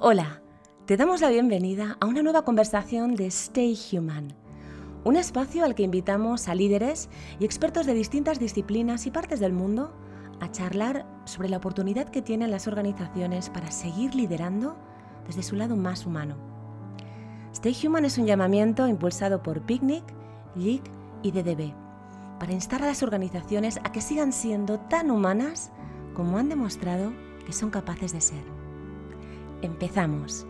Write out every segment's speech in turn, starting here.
Hola, te damos la bienvenida a una nueva conversación de Stay Human, un espacio al que invitamos a líderes y expertos de distintas disciplinas y partes del mundo a charlar sobre la oportunidad que tienen las organizaciones para seguir liderando desde su lado más humano. Stay Human es un llamamiento impulsado por Picnic, LIC y DDB para instar a las organizaciones a que sigan siendo tan humanas como han demostrado que son capaces de ser. Empezamos.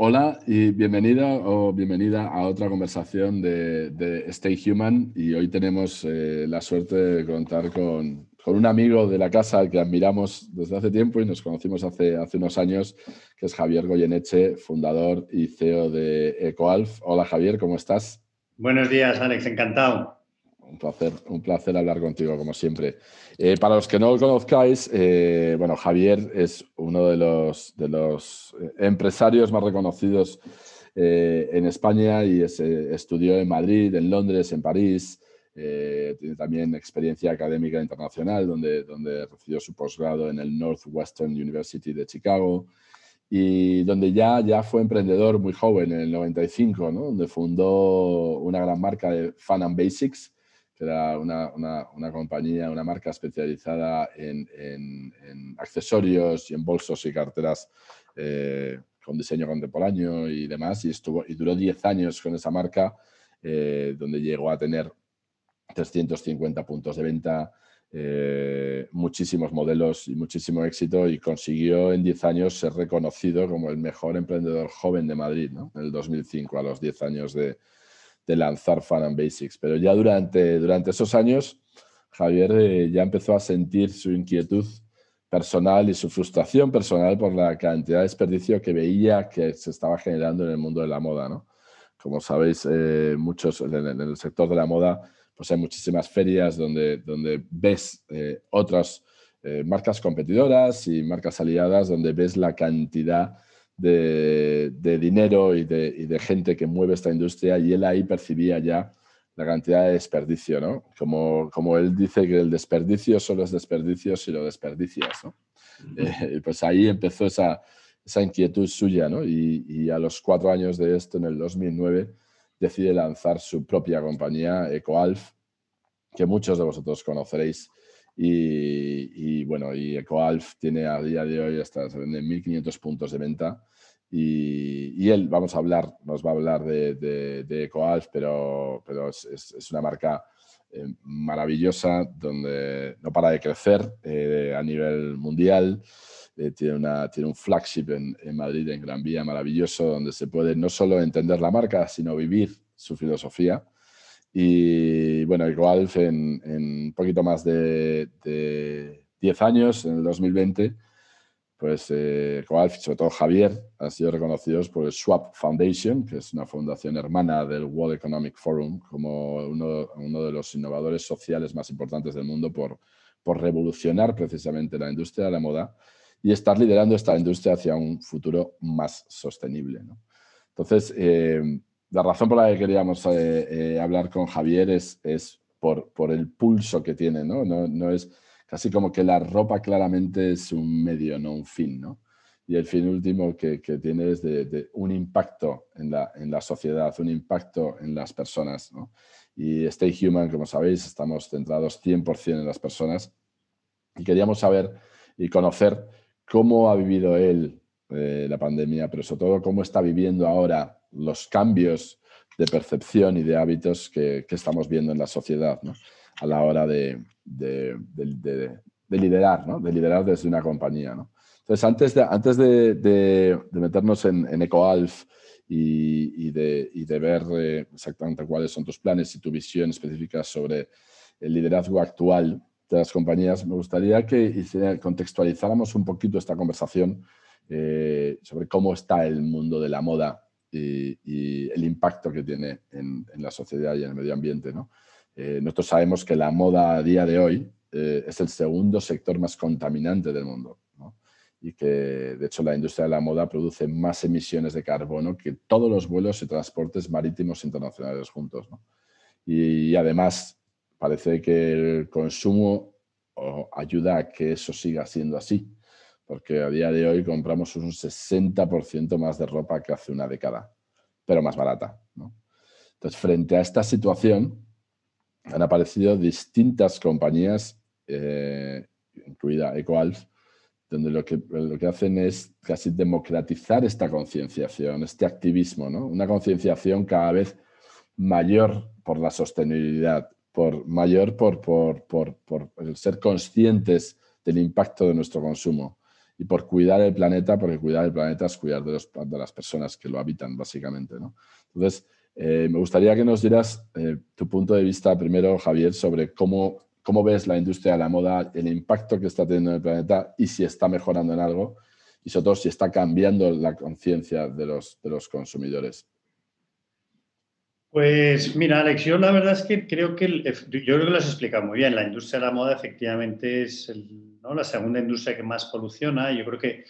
Hola y bienvenida o bienvenida a otra conversación de, Stay Human y hoy tenemos eh, la suerte de contar con, un amigo de la casa que admiramos desde hace tiempo y nos conocimos hace, hace unos años, que es Javier Goyeneche, fundador y CEO de EcoAlf. Hola Javier, ¿cómo estás? Buenos días, Alex, encantado. Un placer, un placer hablar contigo, como siempre. Eh, para los que no lo conozcáis, eh, bueno, Javier es uno de los, de los eh, empresarios más reconocidos en España y estudió en Madrid, en Londres, en París. tiene también experiencia académica internacional, donde, donde recibió su posgrado en el Northwestern University de Chicago y donde ya, ya fue emprendedor muy joven, en el 95, ¿no? donde fundó una gran marca de Fun and Basics, que era una, una, una compañía, una marca especializada en, en, accesorios y en bolsos y carteras eh, con diseño contemporáneo y demás, y, estuvo, y duró 10 años con esa marca, eh, donde llegó a tener 350 puntos de venta, eh, muchísimos modelos y muchísimo éxito y consiguió en 10 años ser reconocido como el mejor emprendedor joven de Madrid, ¿no? en el 2005, a los 10 años de, lanzar Fun and Basics. Pero ya durante, durante esos años, Javier eh, ya empezó a sentir su inquietud personal y su frustración personal por la cantidad de desperdicio que veía que se estaba generando en el mundo de la moda. ¿no? Como sabéis, eh, muchos en el sector de la moda pues hay muchísimas ferias donde, donde ves eh, otras eh, marcas competidoras y marcas aliadas, donde ves la cantidad de, dinero y de, gente que mueve esta industria y él ahí percibía ya la cantidad de desperdicio, ¿no? Como, como él dice que el desperdicio solo es desperdicio si lo desperdicias, ¿no? Eh, pues ahí empezó esa, esa inquietud suya, ¿no? Y, y, a los cuatro años de esto, en el 2009, decide lanzar su propia compañía, EcoAlf, que muchos de vosotros conoceréis. Y, bueno, y EcoAlf tiene a día de hoy hasta se venden 1.500 puntos de venta. Y, él, vamos a hablar, nos va a hablar de, de, EcoAlf, pero, pero es, una marca eh, maravillosa donde no para de crecer eh, a nivel mundial. Eh, tiene, una, tiene un flagship en, Madrid, en Gran Vía, maravilloso, donde se puede no solo entender la marca, sino vivir su filosofía. Y bueno, igual en, en un poquito más de, de, 10 años, en el 2020, pues eh, sobre todo Javier, han sido reconocidos por el Swap Foundation, que es una fundación hermana del World Economic Forum, como uno, uno de los innovadores sociales más importantes del mundo por, por revolucionar precisamente la industria de la moda y estar liderando esta industria hacia un futuro más sostenible. Entonces, eh, la razón por la que queríamos eh, eh, hablar con Javier es, es por, por, el pulso que tiene, ¿no? ¿no? ¿no? es casi como que la ropa claramente es un medio, no un fin, ¿no? Y el fin último que, que tiene es de, un impacto en la, en la sociedad, un impacto en las personas, ¿no? Y Stay Human, como sabéis, estamos centrados 100% en las personas y queríamos saber y conocer cómo ha vivido él eh, la pandemia, pero sobre todo cómo está viviendo ahora los cambios de percepción y de hábitos que, estamos viendo en la sociedad a la hora de, liderar, de liderar desde una compañía. Entonces, antes de, antes de, meternos en, EcoAlf y, de, ver eh, exactamente cuáles son tus planes y tu visión específica sobre el liderazgo actual de las compañías, me gustaría que contextualizáramos un poquito esta conversación eh, sobre cómo está el mundo de la moda y, el impacto que tiene en, la sociedad y en el medio ambiente. ¿no? Eh, nosotros sabemos que la moda a día de hoy eh, es el segundo sector más contaminante del mundo ¿no? y que de hecho la industria de la moda produce más emisiones de carbono que todos los vuelos y transportes marítimos internacionales juntos. ¿no? Y, además parece que el consumo ayuda a que eso siga siendo así, porque a día de hoy compramos un 60% más de ropa que hace una década, pero más barata. Entonces, frente a esta situación, han aparecido distintas compañías, eh, incluida EcoAlf, donde lo que, lo que hacen es casi democratizar esta concienciación, este activismo, ¿no? Una concienciación cada vez mayor por la sostenibilidad, por, mayor por, por, por, por ser conscientes del impacto de nuestro consumo y por cuidar el planeta, porque cuidar el planeta es cuidar de, los, de las personas que lo habitan, básicamente. ¿no? Entonces, eh, me gustaría que nos dieras eh, tu punto de vista primero, Javier, sobre cómo ¿Cómo ves la industria de la moda, el impacto que está teniendo en el planeta y si está mejorando en algo? Y sobre todo si está cambiando la conciencia de los, de los consumidores. Pues mira, Alex, yo la verdad es que creo que, yo creo que lo has explicado muy bien. La industria de la moda efectivamente es la segunda industria que más poluciona. Yo creo que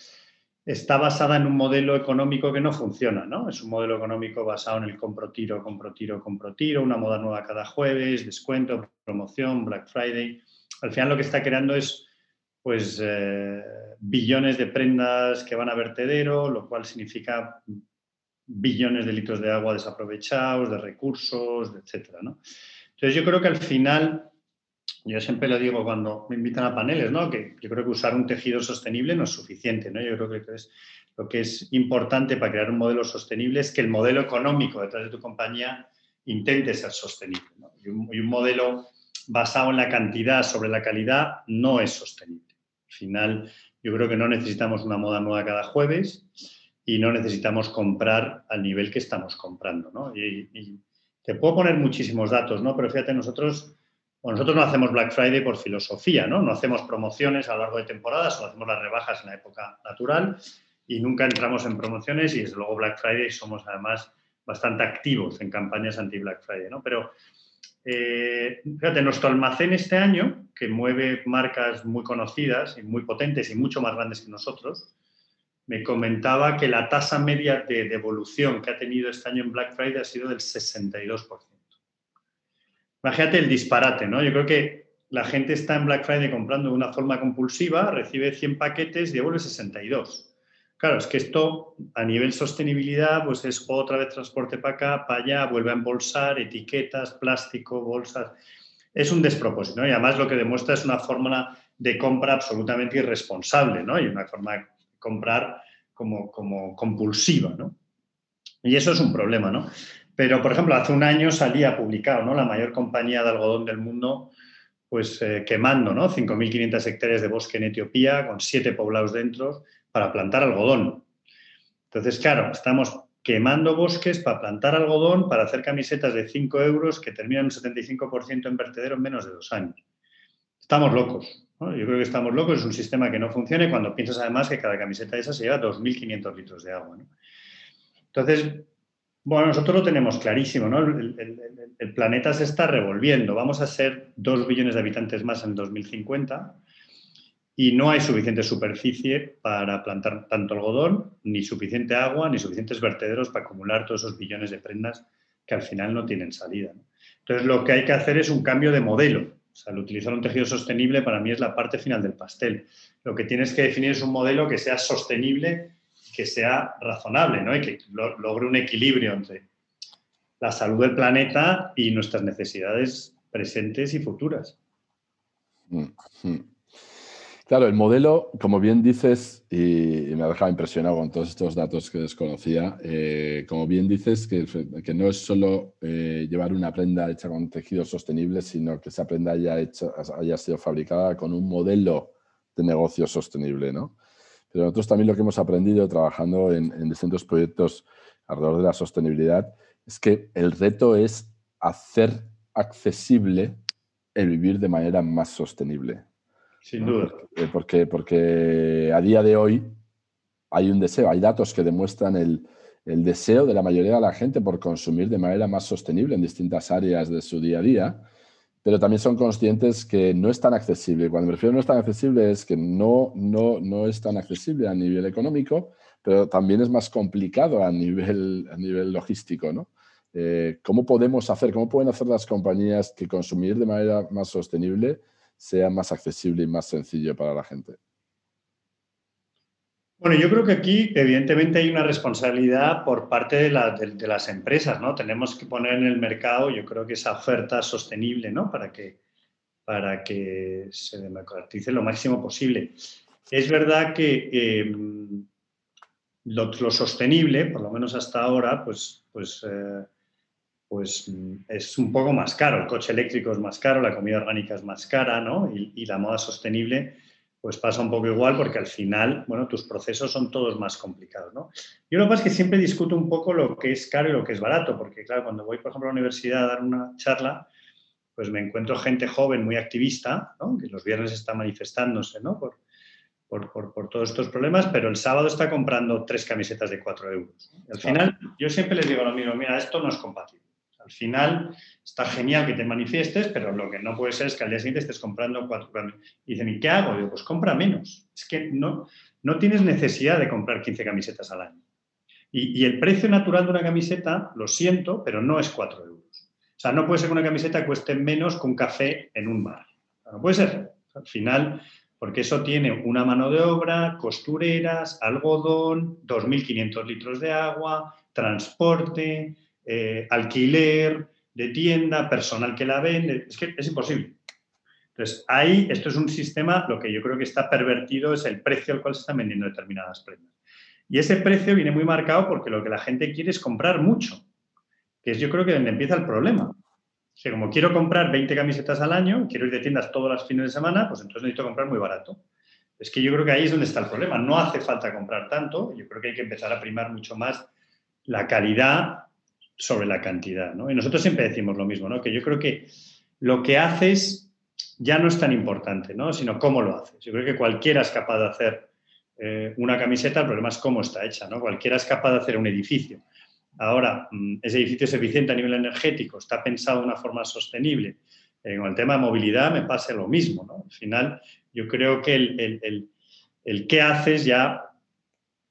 está basada en un modelo económico que no funciona, ¿no? Es un modelo económico basado en el compro tiro, compro tiro, compro tiro, una moda nueva cada jueves, descuento, promoción, Black Friday. Al final lo que está creando es pues eh, billones de prendas que van a vertedero, lo cual significa billones de litros de agua desaprovechados, de recursos, etcétera. Entonces yo creo que al final yo siempre lo digo cuando me invitan a paneles, ¿no? Que yo creo que usar un tejido sostenible no es suficiente, ¿no? Yo creo que es, lo que es importante para crear un modelo sostenible es que el modelo económico detrás de tu compañía intente ser sostenible. Y, un, modelo basado en la cantidad sobre la calidad no es sostenible. Al final, yo creo que no necesitamos una moda nueva cada jueves y no necesitamos comprar al nivel que estamos comprando. ¿no? Y, y te puedo poner muchísimos datos, ¿no? pero fíjate, nosotros nosotros no hacemos Black Friday por filosofía, ¿no? No hacemos promociones a lo largo de temporadas, solo hacemos las rebajas en la época natural y nunca entramos en promociones y desde luego Black Friday somos además bastante activos en campañas anti-Black Friday, ¿no? Pero eh, fíjate, nuestro almacén este año, que mueve marcas muy conocidas y muy potentes y mucho más grandes que nosotros, me comentaba que la tasa media de devolución que ha tenido este año en Black Friday ha sido del 62%. Imagínate el disparate, ¿no? Yo creo que la gente está en Black Friday comprando de una forma compulsiva, recibe 100 paquetes y devuelve 62. Claro, es que esto a nivel sostenibilidad, pues es otra vez transporte para acá, para allá, vuelve a embolsar, etiquetas, plástico, bolsas. Es un despropósito, ¿no? Y además lo que demuestra es una fórmula de compra absolutamente irresponsable, ¿no? Y una forma de comprar como, como compulsiva, ¿no? Y eso es un problema, ¿no? Pero, por ejemplo, hace un año salía publicado, ¿no? La mayor compañía de algodón del mundo, pues eh, quemando, ¿no? 5.500 hectáreas de bosque en Etiopía, con siete poblados dentro, para plantar algodón. Entonces, claro, estamos quemando bosques para plantar algodón, para hacer camisetas de 5 euros que terminan un 75% en vertedero en menos de dos años. Estamos locos. Yo creo que estamos locos, es un sistema que no funciona y cuando piensas además que cada camiseta de esa se lleva 2.500 litros de agua. Entonces, bueno, nosotros lo tenemos clarísimo, ¿no? El, planeta se está revolviendo. Vamos a ser dos billones de habitantes más en 2050 y no hay suficiente superficie para plantar tanto algodón, ni suficiente agua, ni suficientes vertederos para acumular todos esos billones de prendas que al final no tienen salida. Entonces, lo que hay que hacer es un cambio de modelo. O sea, el utilizar un tejido sostenible para mí es la parte final del pastel. Lo que tienes que definir es un modelo que sea sostenible que sea razonable ¿no? y que logre un equilibrio entre la salud del planeta y nuestras necesidades presentes y futuras. Mm, mm. Claro, el modelo, como bien dices, y me ha dejado impresionado con todos estos datos que desconocía, eh, como bien dices, que, no es solo eh, llevar una prenda hecha con tejido sostenible, sino que esa prenda haya, hecho, haya sido fabricada con un modelo de negocio sostenible, ¿no? Pero nosotros también lo que hemos aprendido trabajando en, distintos proyectos alrededor de la sostenibilidad es que el reto es hacer accesible el vivir de manera más sostenible. Sin duda. Porque, porque, a día de hoy hay un deseo, hay datos que demuestran el, el, deseo de la mayoría de la gente por consumir de manera más sostenible en distintas áreas de su día a día pero también son conscientes que no es tan accesible. Cuando me refiero a no es tan accesible es que no, no, no es tan accesible a nivel económico, pero también es más complicado a nivel, a nivel logístico, ¿no? Eh, ¿Cómo podemos hacer, cómo pueden hacer las compañías que consumir de manera más sostenible sea más accesible y más sencillo para la gente? Bueno, yo creo que aquí evidentemente hay una responsabilidad por parte de, las empresas, ¿no? Tenemos que poner en el mercado, yo creo que esa oferta sostenible, ¿no? Para que, para que se democratice lo máximo posible. Es verdad que em, lo, sostenible, por lo menos hasta ahora, pues, pues, eh, pues es un poco más caro. El coche eléctrico es más caro, la comida orgánica es más cara, ¿no? Y la moda sostenible pues pasa un poco igual porque al final, bueno, tus procesos son todos más complicados, ¿no? Yo lo que pasa es que siempre discuto un poco lo que es caro y lo que es barato, porque claro, cuando voy, por ejemplo, a la universidad a dar una charla, pues me encuentro gente joven muy activista, ¿no? que los viernes está manifestándose, ¿no? Por, por, por, todos estos problemas, pero el sábado está comprando tres camisetas de cuatro euros. Al final, yo siempre les digo lo mismo, mira, esto no es compatible. Al final está genial que te manifiestes, pero lo que no puede ser es que al día siguiente estés comprando cuatro. Y dicen, ¿y qué hago? Digo, pues compra menos. Es que no, no tienes necesidad de comprar 15 camisetas al año. Y, el precio natural de una camiseta, lo siento, pero no es 4 euros. O sea, no puede ser que una camiseta cueste menos que un café en un bar. No puede ser. Al final, porque eso tiene una mano de obra, costureras, algodón, 2.500 litros de agua, transporte, eh, alquiler de tienda, personal que la vende, es que es imposible. Entonces, ahí, esto es un sistema, lo que yo creo que está pervertido es el precio al cual se están vendiendo determinadas prendas. Y ese precio viene muy marcado porque lo que la gente quiere es comprar mucho, que es yo creo que donde empieza el problema. Que como quiero comprar 20 camisetas al año, quiero ir de tiendas todos los fines de semana, pues entonces necesito comprar muy barato. Es que yo creo que ahí es donde está el problema. No hace falta comprar tanto, yo creo que hay que empezar a primar mucho más la calidad sobre la cantidad. ¿no? Y nosotros siempre decimos lo mismo, ¿no? que yo creo que lo que haces ya no es tan importante, ¿no? sino cómo lo haces. Yo creo que cualquiera es capaz de hacer eh, una camiseta, el problema es cómo está hecha. ¿no? Cualquiera es capaz de hacer un edificio. Ahora, mm, ese edificio es eficiente a nivel energético, está pensado de una forma sostenible. Eh, con el tema de movilidad me pasa lo mismo. ¿no? Al final, yo creo que el, el, el qué haces ya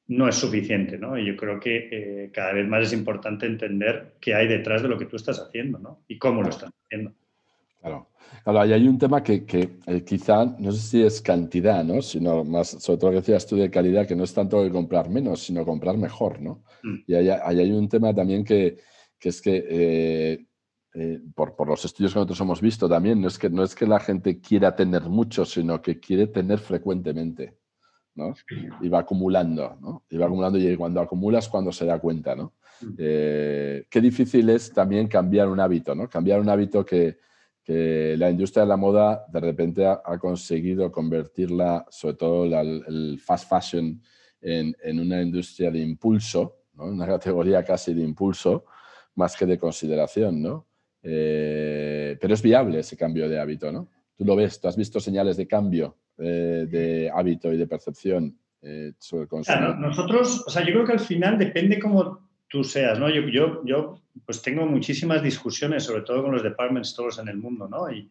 no es suficiente, ¿no? Y yo creo que eh, cada vez más es importante entender qué hay detrás de lo que tú estás haciendo, ¿no? Y cómo lo estás haciendo. Claro. Claro, hay un tema que, que eh, quizá, no sé si es cantidad, ¿no? Sino más, sobre todo lo que decías tú de calidad, que no es tanto que comprar menos, sino comprar mejor, ¿no? Mm. Y ahí, hay un tema también que, que es que, eh, por, por, los estudios que nosotros hemos visto también, no es, que, no es que la gente quiera tener mucho, sino que quiere tener frecuentemente. Y va acumulando, ¿no? Y va acumulando y cuando acumulas, cuando se da cuenta, ¿no? Mm. Eh, qué difícil es también cambiar un hábito, ¿no? Cambiar un hábito que, la industria de la moda de repente ha, conseguido convertirla, sobre todo el fast fashion, en, una industria de impulso, ¿no? Una categoría casi de impulso, más que de consideración, ¿no? Eh, pero es viable ese cambio de hábito, ¿no? Tú lo ves, tú has visto señales de cambio eh, de hábito y de percepción eh, sobre el consumo? nosotros, o sea, yo creo que al final depende cómo tú seas, ¿no? Yo, yo, yo pues tengo muchísimas discusiones, sobre todo con los department stores en el mundo, ¿no? Y,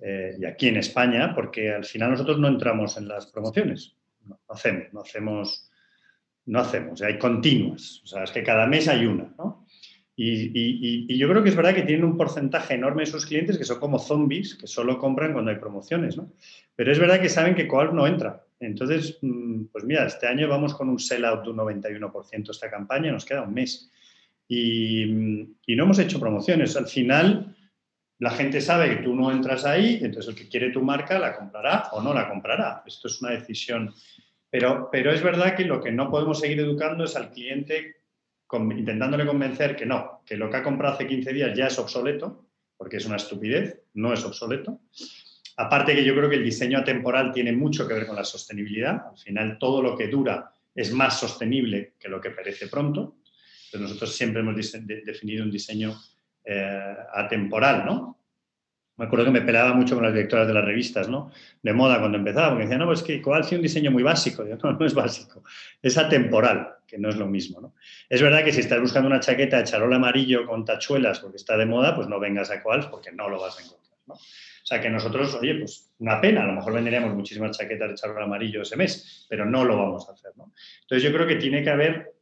eh, y aquí en España, porque al final nosotros no entramos en las promociones, no, hacemos, no hacemos, no hacemos, hay continuas, o sea, es que cada mes hay una, ¿no? Y, yo creo que es verdad que tienen un porcentaje enorme de sus clientes que son como zombies, que solo compran cuando hay promociones, ¿no? Pero es verdad que saben que Coal no entra. Entonces, mm, pues mira, este año vamos con un sell-out de un 91% esta campaña, nos queda un mes. Y, no hemos hecho promociones. Al final, la gente sabe que tú no entras ahí, entonces el que quiere tu marca la comprará o no la comprará. Esto es una decisión. Pero, pero es verdad que lo que no podemos seguir educando es al cliente intentándole convencer que no, que lo que ha comprado hace 15 días ya es obsoleto, porque es una estupidez, no es obsoleto. Aparte que yo creo que el diseño atemporal tiene mucho que ver con la sostenibilidad. Al final todo lo que dura es más sostenible que lo que perece pronto. Nosotros siempre hemos definido un diseño eh, atemporal, ¿no? Me acuerdo que me peleaba mucho con las directoras de las revistas, ¿no? De moda cuando empezaba, porque decían, no, pues que igual sí un diseño muy básico. no, no es básico, es atemporal, que no es lo mismo, ¿no? Es verdad que si estás buscando una chaqueta de charol amarillo con tachuelas porque está de moda, pues no vengas a Coals porque no lo vas a encontrar, ¿no? O sea que nosotros, oye, pues una pena, a lo mejor venderíamos muchísimas chaquetas de charol amarillo ese mes, pero no lo vamos a hacer, ¿no? Entonces yo creo que tiene que haber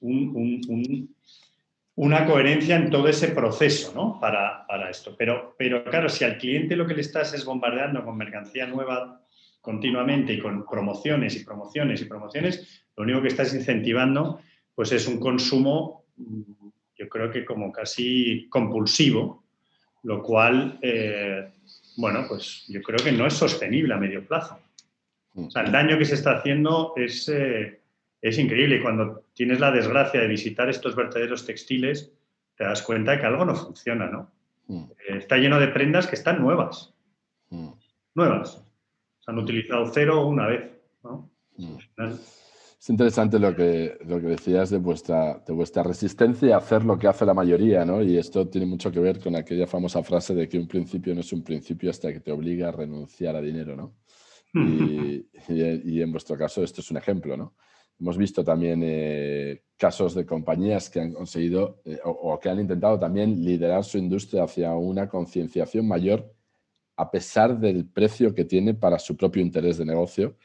un una coherencia en todo ese proceso ¿no? para, esto. Pero, pero claro, si al cliente lo que le estás es bombardeando con mercancía nueva continuamente y con promociones y promociones y promociones, lo único que estás incentivando pues es un consumo, yo creo que como casi compulsivo, lo cual, eh, bueno, pues yo creo que no es sostenible a medio plazo. O sea, el daño que se está haciendo es... Eh, es increíble. Y cuando tienes la desgracia de visitar estos vertederos textiles, te das cuenta de que algo no funciona, ¿no? Mm. Eh, está lleno de prendas que están nuevas. Mm. Nuevas. Se han utilizado cero una vez, ¿no? Mm. Es interesante lo que, lo que decías de vuestra, de vuestra resistencia a hacer lo que hace la mayoría, ¿no? Y esto tiene mucho que ver con aquella famosa frase de que un principio no es un principio hasta que te obliga a renunciar a dinero, ¿no? y, y, en vuestro caso esto es un ejemplo, ¿no? Hemos visto también eh, casos de compañías que han conseguido eh, o, que han intentado también liderar su industria hacia una concienciación mayor a pesar del precio que tiene para su propio interés de negocio.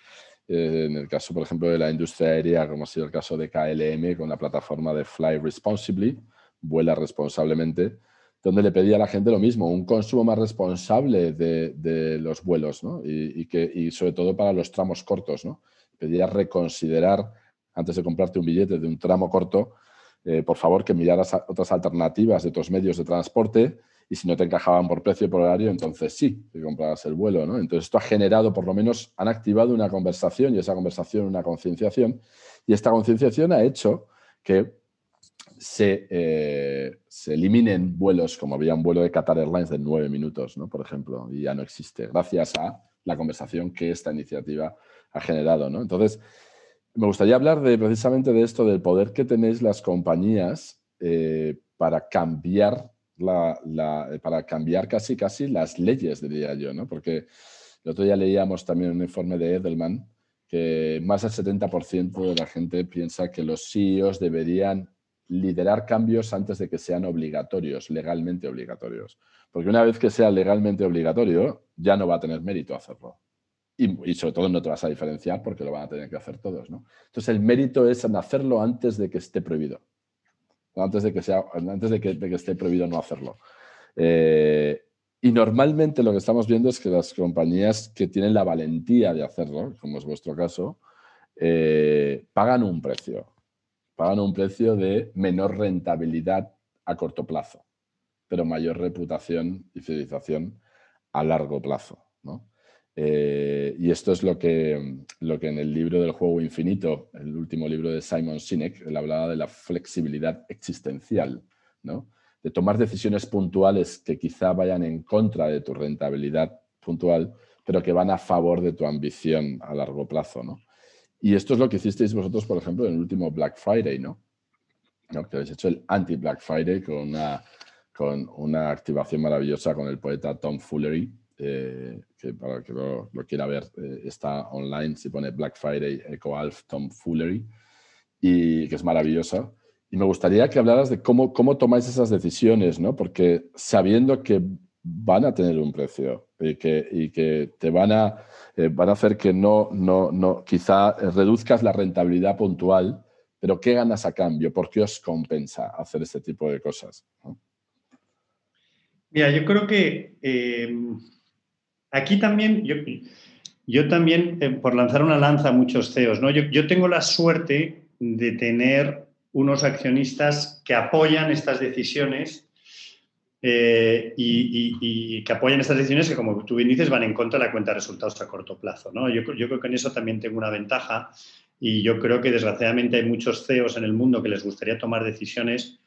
Eh, en el caso, por ejemplo, de la industria aérea, como ha sido el caso de KLM con la plataforma de Fly Responsibly, vuela responsablemente, donde le pedía a la gente lo mismo, un consumo más responsable de, los vuelos ¿no? y, que, y sobre todo para los tramos cortos. ¿no? Pedía reconsiderar, antes de comprarte un billete de un tramo corto, eh, por favor que miraras otras alternativas de otros medios de transporte y si no te encajaban por precio por horario, entonces sí, que comprabas el vuelo. ¿no? Entonces esto ha generado, por lo menos, han activado una conversación y esa conversación una concienciación y esta concienciación ha hecho que se, eh, se, eliminen vuelos, como había un vuelo de Qatar Airlines de nueve minutos, ¿no? por ejemplo, y ya no existe, gracias a la conversación que esta iniciativa ha generado. ¿no? Entonces, me gustaría hablar de, precisamente de esto, del poder que tenéis las compañías eh, para cambiar la, para cambiar casi casi las leyes, diría yo, ¿no? Porque el otro día leíamos también un informe de Edelman que más del 70% de la gente piensa que los CEOs deberían liderar cambios antes de que sean obligatorios, legalmente obligatorios. Porque una vez que sea legalmente obligatorio, ya no va a tener mérito hacerlo y, sobre todo no te vas a diferenciar porque lo van a tener que hacer todos. ¿no? Entonces el mérito es en hacerlo antes de que esté prohibido, antes de que, sea, antes de que, esté prohibido no hacerlo. Eh, y normalmente lo que estamos viendo es que las compañías que tienen la valentía de hacerlo, como es vuestro caso, eh, pagan un precio. Pagan un precio de menor rentabilidad a corto plazo, pero mayor reputación y fidelización a largo plazo. ¿no? Eh, y esto es lo que, lo que en el libro del juego infinito, el último libro de Simon Sinek, él hablaba de la flexibilidad existencial, ¿no? de tomar decisiones puntuales que quizá vayan en contra de tu rentabilidad puntual, pero que van a favor de tu ambición a largo plazo. ¿no? Y esto es lo que hicisteis vosotros, por ejemplo, en el último Black Friday, ¿no? Que habéis hecho el anti-Black Friday con una, con una activación maravillosa con el poeta Tom Foolery, eh, que para que lo, quiera ver, eh, está online, se pone Black Friday Eco Alf Tom Foolery, y que es maravillosa. Y me gustaría que hablaras de cómo, cómo tomáis esas decisiones, ¿no? Porque sabiendo que van a tener un precio y que, y que te van a, eh, van a hacer que no, no, no, quizá reduzcas la rentabilidad puntual, pero ¿qué ganas a cambio? ¿Por qué os compensa hacer este tipo de cosas? Mira, yo creo que Aquí también, yo, yo también, eh, por lanzar una lanza a muchos CEOs, ¿no? Yo, tengo la suerte de tener unos accionistas que apoyan estas decisiones eh, y, que apoyan estas decisiones que, como tú bien dices, van en contra de la cuenta de resultados a corto plazo. ¿no? Yo, yo, creo que en eso también tengo una ventaja y yo creo que desgraciadamente hay muchos CEOs en el mundo que les gustaría tomar decisiones,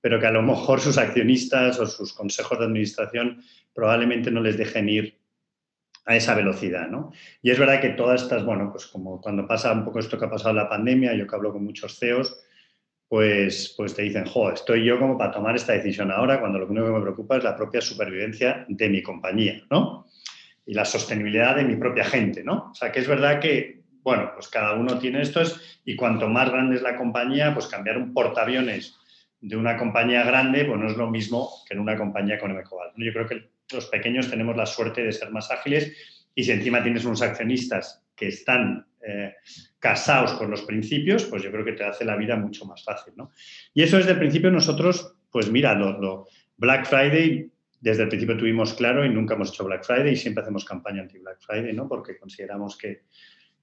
pero que a lo mejor sus accionistas o sus consejos de administración probablemente no les dejen ir a esa velocidad, ¿no? Y es verdad que todas estas, bueno, pues como cuando pasa un poco esto que ha pasado la pandemia, yo que hablo con muchos CEOs, pues, pues te dicen, jo, estoy yo como para tomar esta decisión ahora, cuando lo único que me preocupa es la propia supervivencia de mi compañía, ¿no? Y la sostenibilidad de mi propia gente, ¿no? O sea, que es verdad que, bueno, pues cada uno tiene estos y cuanto más grande es la compañía, pues cambiar un portaaviones de una compañía grande, pues no es lo mismo que en una compañía con Ecoval. Yo creo que los pequeños tenemos la suerte de ser más ágiles y si encima tienes unos accionistas que están eh, casados con los principios, pues yo creo que te hace la vida mucho más fácil, ¿no? Y eso desde el principio nosotros, pues mira, lo, Black Friday desde el principio tuvimos claro y nunca hemos hecho Black Friday y siempre hacemos campaña anti-Black Friday, ¿no? Porque consideramos que,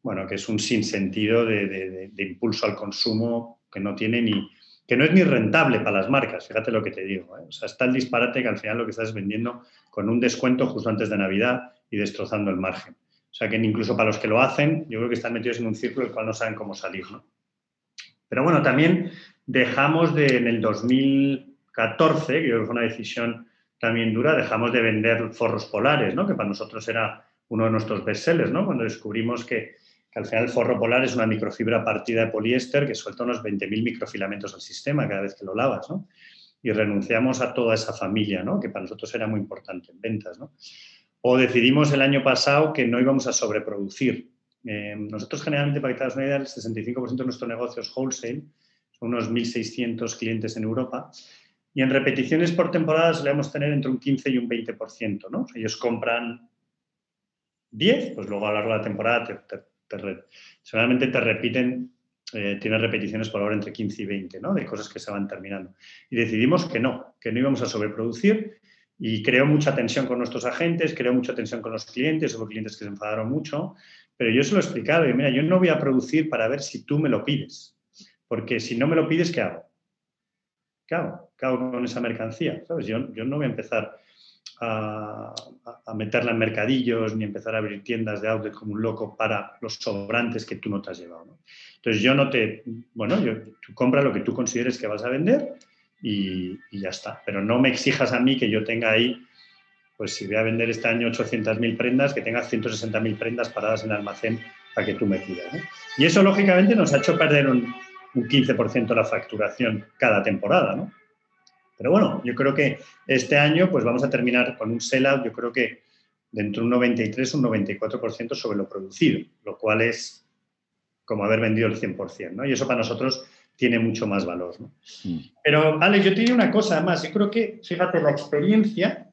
bueno, que es un sinsentido de, de, impulso al consumo que no tiene ni, que no es ni rentable para las marcas, fíjate lo que te digo. ¿eh? O sea, está el disparate que al final lo que estás vendiendo con un descuento justo antes de Navidad y destrozando el margen. O sea, que incluso para los que lo hacen, yo creo que están metidos en un círculo del cual no saben cómo salir. ¿no? Pero bueno, también dejamos de, en el 2014, que yo creo que fue una decisión también dura, dejamos de vender forros polares, ¿no? que para nosotros era uno de nuestros bestsellers, ¿no? cuando descubrimos que que al final el forro polar es una microfibra partida de poliéster que suelta unos 20.000 microfilamentos al sistema cada vez que lo lavas, ¿no? Y renunciamos a toda esa familia, ¿no? Que para nosotros era muy importante en ventas, ¿no? O decidimos el año pasado que no íbamos a sobreproducir. Eh, nosotros generalmente, para que te hagas una idea, el 65% de nuestro negocio es wholesale, son unos 1.600 clientes en Europa, y en repeticiones por temporada solemos tener entre un 15 y un 20%, ¿no? Ellos compran 10, pues luego a lo largo de la temporada te, Seguramente te repiten, eh, repeticiones por ahora entre 15 y 20, ¿no? De cosas que se van terminando. Y decidimos que no, que no íbamos a sobreproducir y creó mucha tensión con nuestros agentes, creó mucha tensión con los clientes, hubo clientes que se enfadaron mucho, pero yo se lo he explicado y mira, yo no voy a producir para ver si tú me lo pides, porque si no me lo pides, ¿qué hago? ¿Qué hago? ¿Qué hago con esa mercancía? ¿Sabes? Yo, yo no voy a empezar a, meterla en mercadillos ni empezar a abrir tiendas de outlet como un loco para los sobrantes que tú no te has llevado. Entonces yo no te, bueno, yo, tú compra lo que tú consideres que vas a vender y, ya está. Pero no me exijas a mí que yo tenga ahí, pues si voy a vender este año 800.000 prendas, que tenga 160.000 prendas paradas en el almacén para que tú me pidas. Y eso lógicamente nos ha hecho perder un, un 15% de la facturación cada temporada, ¿no? Pero bueno, yo creo que este año pues vamos a terminar con un sell-out, yo creo que dentro de un 93, un 94% sobre lo producido, lo cual es como haber vendido el 100%, ¿no? Y eso para nosotros tiene mucho más valor, ¿no? Mm. Pero, Ale, yo te digo una cosa más, yo creo que, fíjate, la experiencia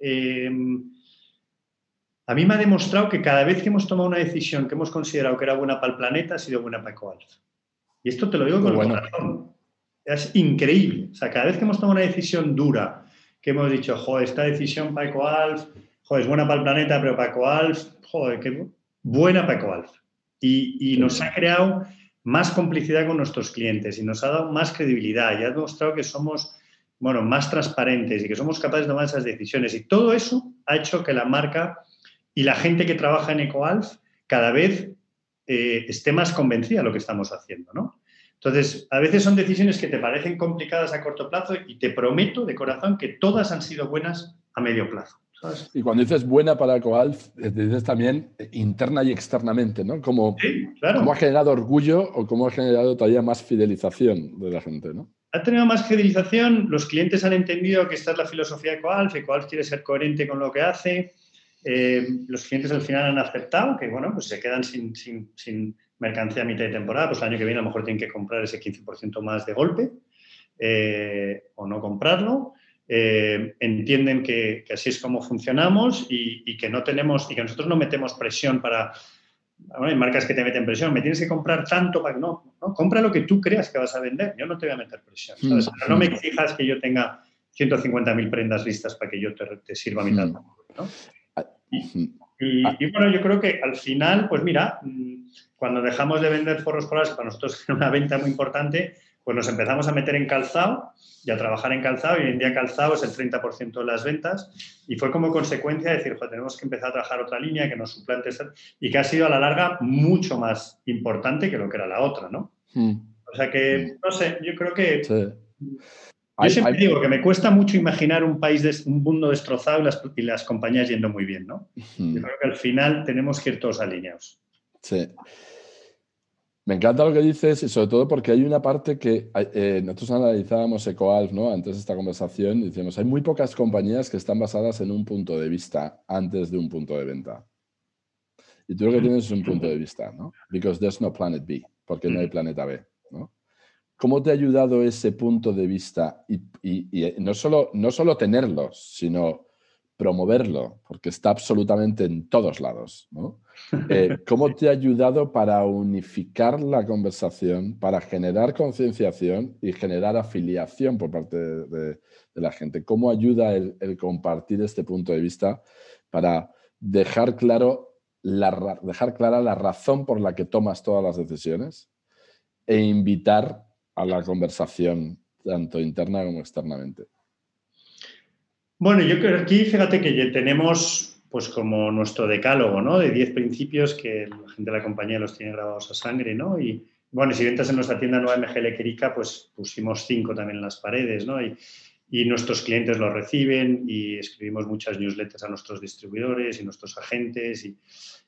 eh, a mí me ha demostrado que cada vez que hemos tomado una decisión que hemos considerado que era buena para el planeta, ha sido buena para EcoAlf. Y esto te lo digo con el corazón. Es increíble. O sea, cada vez que hemos tomado una decisión dura, que hemos dicho, joder, esta decisión para EcoAlf, joder, es buena para el planeta, pero para EcoAlf, joder, qué buena para EcoAlf. Y, y nos ha creado más complicidad con nuestros clientes y nos ha dado más credibilidad y ha demostrado que somos bueno, más transparentes y que somos capaces de tomar esas decisiones. Y todo eso ha hecho que la marca y la gente que trabaja en EcoAlf cada vez eh, esté más convencida de lo que estamos haciendo, ¿no? Entonces, a veces son decisiones que te parecen complicadas a corto plazo y te prometo de corazón que todas han sido buenas a medio plazo. Y cuando dices buena para Coalf, eh, dices también interna y externamente, ¿no? Como, ha generado orgullo o cómo ha generado todavía más fidelización de la gente, ¿no? Ha tenido más fidelización, los clientes han entendido que esta es la filosofía de Coalf y Coalf quiere ser coherente con lo que hace. Eh, los clientes al final han aceptado que, bueno, pues se quedan sin, sin, sin mercancía a mitad de temporada, pues el año que viene a lo mejor tienen que comprar ese 15% más de golpe eh, o no comprarlo. Eh, entienden que, así es como funcionamos y, que no tenemos y que nosotros no metemos presión para hay marcas que te meten presión me tienes que comprar tanto para que no, no compra lo que tú creas que vas a vender yo no te voy a meter presión mm. no me exijas que yo tenga 150.000 prendas listas para que yo te, sirva a mitad mm. ¿no? Ah, mm. y, bueno yo creo que al final pues mira cuando dejamos de vender forros polares, que para nosotros era una venta muy importante, pues nos empezamos a meter en calzado y a trabajar en calzado. Y hoy en día calzado es el 30% de las ventas. Y fue como consecuencia de decir, tenemos que empezar a trabajar otra línea que nos suplante y que ha sido a la larga mucho más importante que lo que era la otra, ¿no? Hmm. O sea que, no sé, yo creo que... Yo siempre digo que me cuesta mucho imaginar un país, de, un mundo destrozado y las, y las compañías yendo muy bien, ¿no? Hmm. Yo creo que al final tenemos que ir todos alineados. Sí. Me encanta lo que dices y sobre todo porque hay una parte que eh, nosotros analizábamos EcoAlf ¿no? antes de esta conversación y decimos, hay muy pocas compañías que están basadas en un punto de vista antes de un punto de venta. Y tú lo que tienes es un punto de vista, ¿no? Because there's no planet B, porque no hay planeta B, ¿no? ¿Cómo te ha ayudado ese punto de vista y, y, no, solo, no solo tenerlos, sino promoverlo, porque está absolutamente en todos lados. Eh, ¿Cómo te ha ayudado para unificar la conversación, para generar concienciación y generar afiliación por parte de, la gente? ¿Cómo ayuda el, compartir este punto de vista para dejar, claro dejar clara la razón por la que tomas todas las decisiones e invitar a la conversación tanto interna como externamente? Bueno, yo creo que aquí, fíjate que tenemos pues como nuestro decálogo, ¿no? De 10 principios que la gente de la compañía los tiene grabados a sangre, ¿no? Y bueno, si entras en nuestra tienda nueva MGL Querica, pues pusimos cinco también en las paredes, ¿no? Y, nuestros clientes los reciben y escribimos muchas newsletters a nuestros distribuidores y nuestros agentes. Y,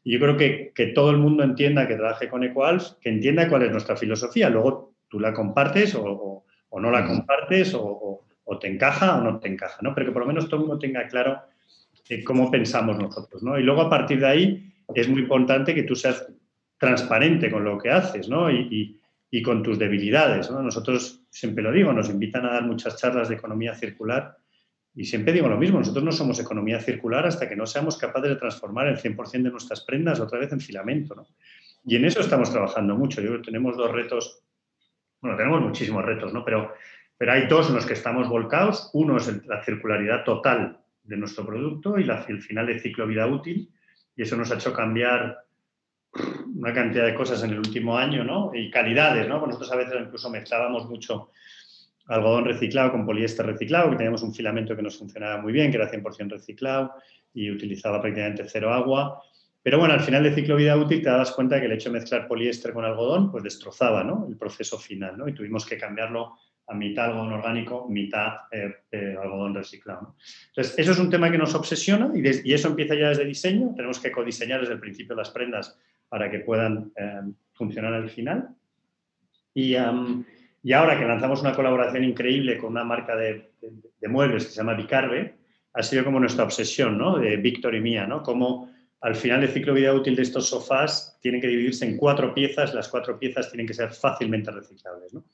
yo creo que, que, todo el mundo entienda que trabaje con Equals, que entienda cuál es nuestra filosofía. Luego tú la compartes o, no la compartes o o te encaja o no te encaja, ¿no? Pero que por lo menos todo el mundo tenga claro eh, cómo pensamos nosotros, ¿no? Y luego a partir de ahí es muy importante que tú seas transparente con lo que haces, ¿no? Y, con tus debilidades, ¿no? Nosotros, siempre lo digo, nos invitan a dar muchas charlas de economía circular y siempre digo lo mismo, nosotros no somos economía circular hasta que no seamos capaces de transformar el 100% de nuestras prendas otra vez en filamento, ¿no? Y en eso estamos trabajando mucho. Yo creo que tenemos dos retos, bueno, tenemos muchísimos retos, ¿no? Pero pero hay dos en los que estamos volcados. Uno es la circularidad total de nuestro producto y el final de ciclo vida útil. Y eso nos ha hecho cambiar una cantidad de cosas en el último año, ¿no? Y calidades, ¿no? nosotros a veces incluso mezclábamos mucho algodón reciclado con poliéster reciclado, que teníamos un filamento que nos funcionaba muy bien, que era 100% reciclado y utilizaba prácticamente cero agua. Pero bueno, al final de ciclo vida útil te das cuenta que el hecho de mezclar poliéster con algodón pues destrozaba ¿no? el proceso final ¿no? y tuvimos que cambiarlo a mitad algodón orgánico, mitad eh, eh, algodón reciclado. Entonces, eso es un tema que nos obsesiona y, eso empieza ya desde diseño. Tenemos que codiseñar desde el principio las prendas para que puedan eh, funcionar al final. Y, ahora que lanzamos una colaboración increíble con una marca de, muebles que se llama Bicarbe, ha sido como nuestra obsesión, ¿no? De Víctor y mía, ¿no? Como al final del ciclo de vida útil de estos sofás tienen que dividirse en cuatro piezas, las cuatro piezas tienen que ser fácilmente reciclables, ¿no?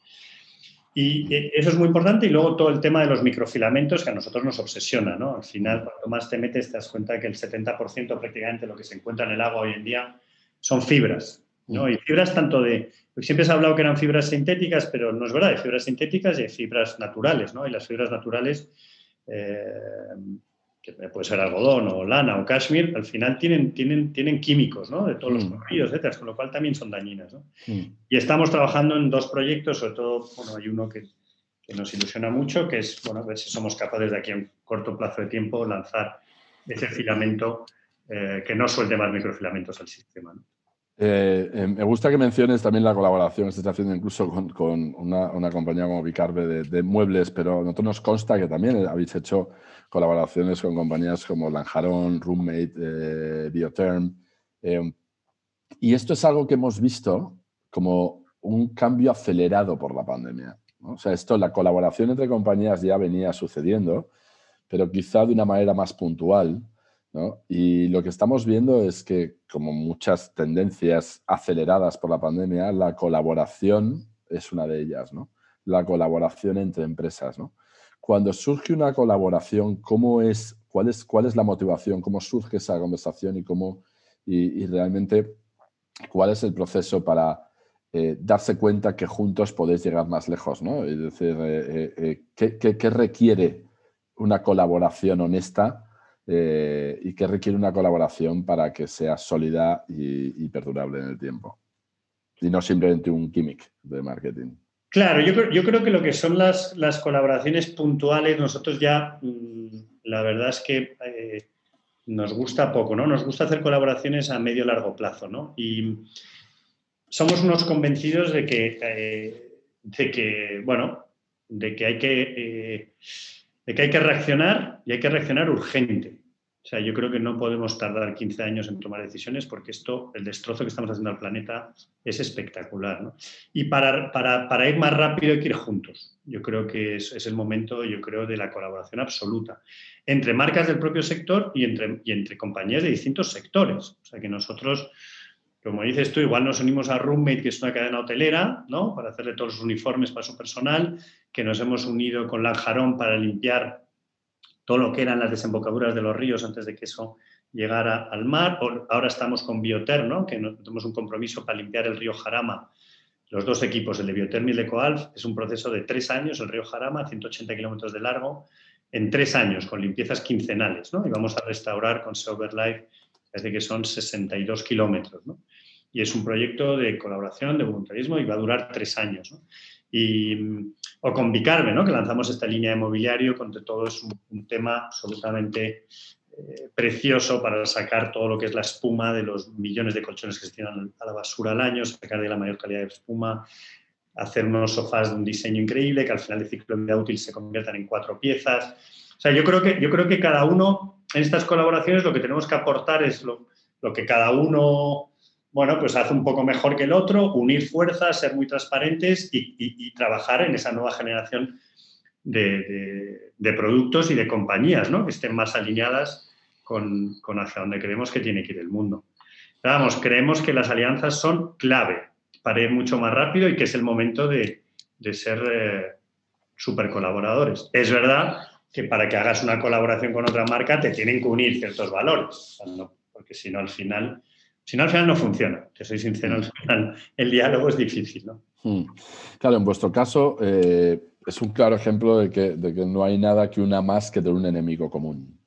Y eh, eso es muy importante. Y luego todo el tema de los microfilamentos que a nosotros nos obsesiona. ¿no? Al final, cuanto más te metes, te das cuenta que el 70% prácticamente lo que se encuentra en el agua hoy en día son fibras. ¿no? Y fibras tanto de... Siempre se ha hablado que eran fibras sintéticas, pero no es verdad. Hay fibras sintéticas y hay fibras naturales. ¿no? Y las fibras naturales eh, que puede ser algodón o lana o cashmere, al final tienen, tienen, tienen químicos ¿no? de todos los mm. coloridos, etcétera, con lo cual también son dañinas. ¿no? Mm. Y estamos trabajando en dos proyectos, sobre todo, bueno, hay uno que, que, nos ilusiona mucho, que es, bueno, ver si somos capaces de aquí a un corto plazo de tiempo lanzar ese filamento eh, que no suelte más microfilamentos al sistema. ¿no? Eh, eh, me gusta que menciones también la colaboración que se está haciendo incluso con, una, compañía como Vicarbe de, muebles, pero a nosotros nos consta que también habéis hecho colaboraciones con compañías como Lanjarón, Roommate, eh, Biotherm. y esto es algo que hemos visto como un cambio acelerado por la pandemia. O sea, esto, la colaboración entre compañías ya venía sucediendo, pero quizá de una manera más puntual y lo que estamos viendo es que, como muchas tendencias aceleradas por la pandemia, la colaboración es una de ellas, ¿no? La colaboración entre empresas, ¿no? Cuando surge una colaboración, ¿cómo es, cuál, es, ¿cuál es la motivación? ¿Cómo surge esa conversación y, cómo, y, realmente cuál es el proceso para eh, darse cuenta que juntos podéis llegar más lejos, ¿no? Es decir, eh, eh, ¿qué, qué requiere una colaboración honesta eh, y que requiere una colaboración para que sea sólida y, perdurable en el tiempo. Y no simplemente un gimmick de marketing. Claro, yo creo, que lo que son las, colaboraciones puntuales, nosotros ya, mm, la verdad es que eh, nos gusta poco, ¿no? Nos gusta hacer colaboraciones a medio largo plazo, ¿no? Y somos unos convencidos de que, eh, de que bueno, de que hay que de que hay que reaccionar y hay que reaccionar urgente. O sea, yo creo que no podemos tardar 15 años en tomar decisiones porque esto, el destrozo que estamos haciendo al planeta es espectacular. Y para, para, ir más rápido hay que ir juntos. Yo creo que es, es, el momento, yo creo, de la colaboración absoluta entre marcas del propio sector y entre, y entre compañías de distintos sectores. O sea, que nosotros, como dices tú, igual nos unimos a Roommate, que es una cadena hotelera, ¿no? Para hacerle todos los uniformes para su personal, que nos hemos unido con Lanjarón para limpiar todo lo que eran las desembocaduras de los ríos antes de que eso llegara al mar. Ahora estamos con Bioter, que tenemos un compromiso para limpiar el río Jarama. Los dos equipos, el de Bioterm y el de Coalf, es un proceso de tres años, el río Jarama, 180 kilómetros de largo, en tres años, con limpiezas quincenales. ¿no? Y vamos a restaurar con Sober Life, desde que son 62 kilómetros. ¿no? Y es un proyecto de colaboración, de voluntarismo, y va a durar tres años. Y, o con Bicarme, ¿no? que lanzamos esta línea de mobiliario, donde todo es un tema absolutamente eh, precioso para sacar todo lo que es la espuma de los millones de colchones que se tiran a la basura al año, sacar de la mayor calidad de espuma, hacer unos sofás de un diseño increíble que al final de ciclo de vida útil se conviertan en cuatro piezas. O sea, yo creo que, yo creo que cada uno en estas colaboraciones lo que tenemos que aportar es lo, lo que cada uno bueno, pues hace un poco mejor que el otro, unir fuerzas, ser muy transparentes y, trabajar en esa nueva generación de, de, productos y de compañías, ¿no? Que estén más alineadas con, hacia donde creemos que tiene que ir el mundo. vamos, creemos que las alianzas son clave para ir mucho más rápido y que es el momento de, ser eh, super colaboradores. Es verdad que para que hagas una colaboración con otra marca te tienen que unir ciertos valores, porque si no al final, si no al final no funciona. Te soy sincero, al final el diálogo es difícil, ¿no? Hmm. Claro, en vuestro caso eh, es un claro ejemplo de que, de que no hay nada que una más que de un enemigo común,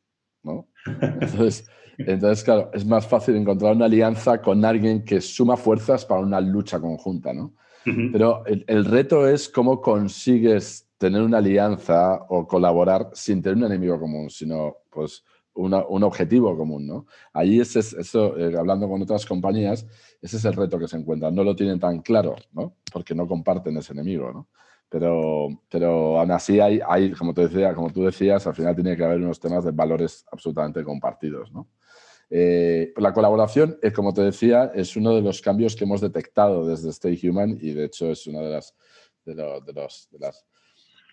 ¿no? Entonces, entonces, claro, es más fácil encontrar una alianza con alguien que suma fuerzas para una lucha conjunta, ¿no? Pero el, reto es cómo consigues tener una alianza o colaborar sin tener un enemigo común, sino pues un objetivo común, ¿no? Allí es eso, eh, hablando con otras compañías, ese es el reto que se encuentran. No lo tienen tan claro, ¿no? Porque no comparten ese enemigo, ¿no? Pero, pero aún así hay, hay, como, te decía, como tú decías, al final tiene que haber unos temas de valores absolutamente compartidos. ¿no? Eh, la colaboración, eh, como te decía, es uno de los cambios que hemos detectado desde Stay Human y de hecho es una de las, de, de, los, de las,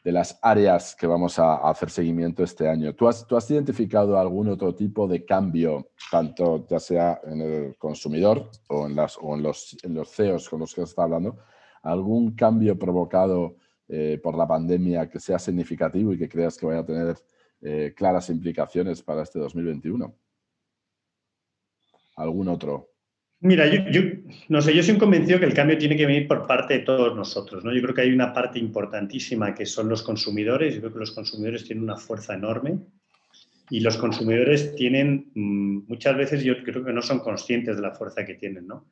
de las áreas que vamos a, hacer seguimiento este año. ¿Tú has, ¿Tú has identificado algún otro tipo de cambio, tanto ya sea en el consumidor o en, las, o en, los, en los CEOs con los que está hablando, algún cambio provocado eh, por la pandemia que sea significativo y que creas que vaya a tener eh, claras implicaciones para este 2021? ¿Algún otro? Mira, yo, no sé, yo soy convencido que el cambio tiene que venir por parte de todos nosotros. ¿no? Yo creo que hay una parte importantísima que son los consumidores. Yo creo que los consumidores tienen una fuerza enorme y los consumidores tienen, mm, muchas veces yo creo que no son conscientes de la fuerza que tienen, ¿no?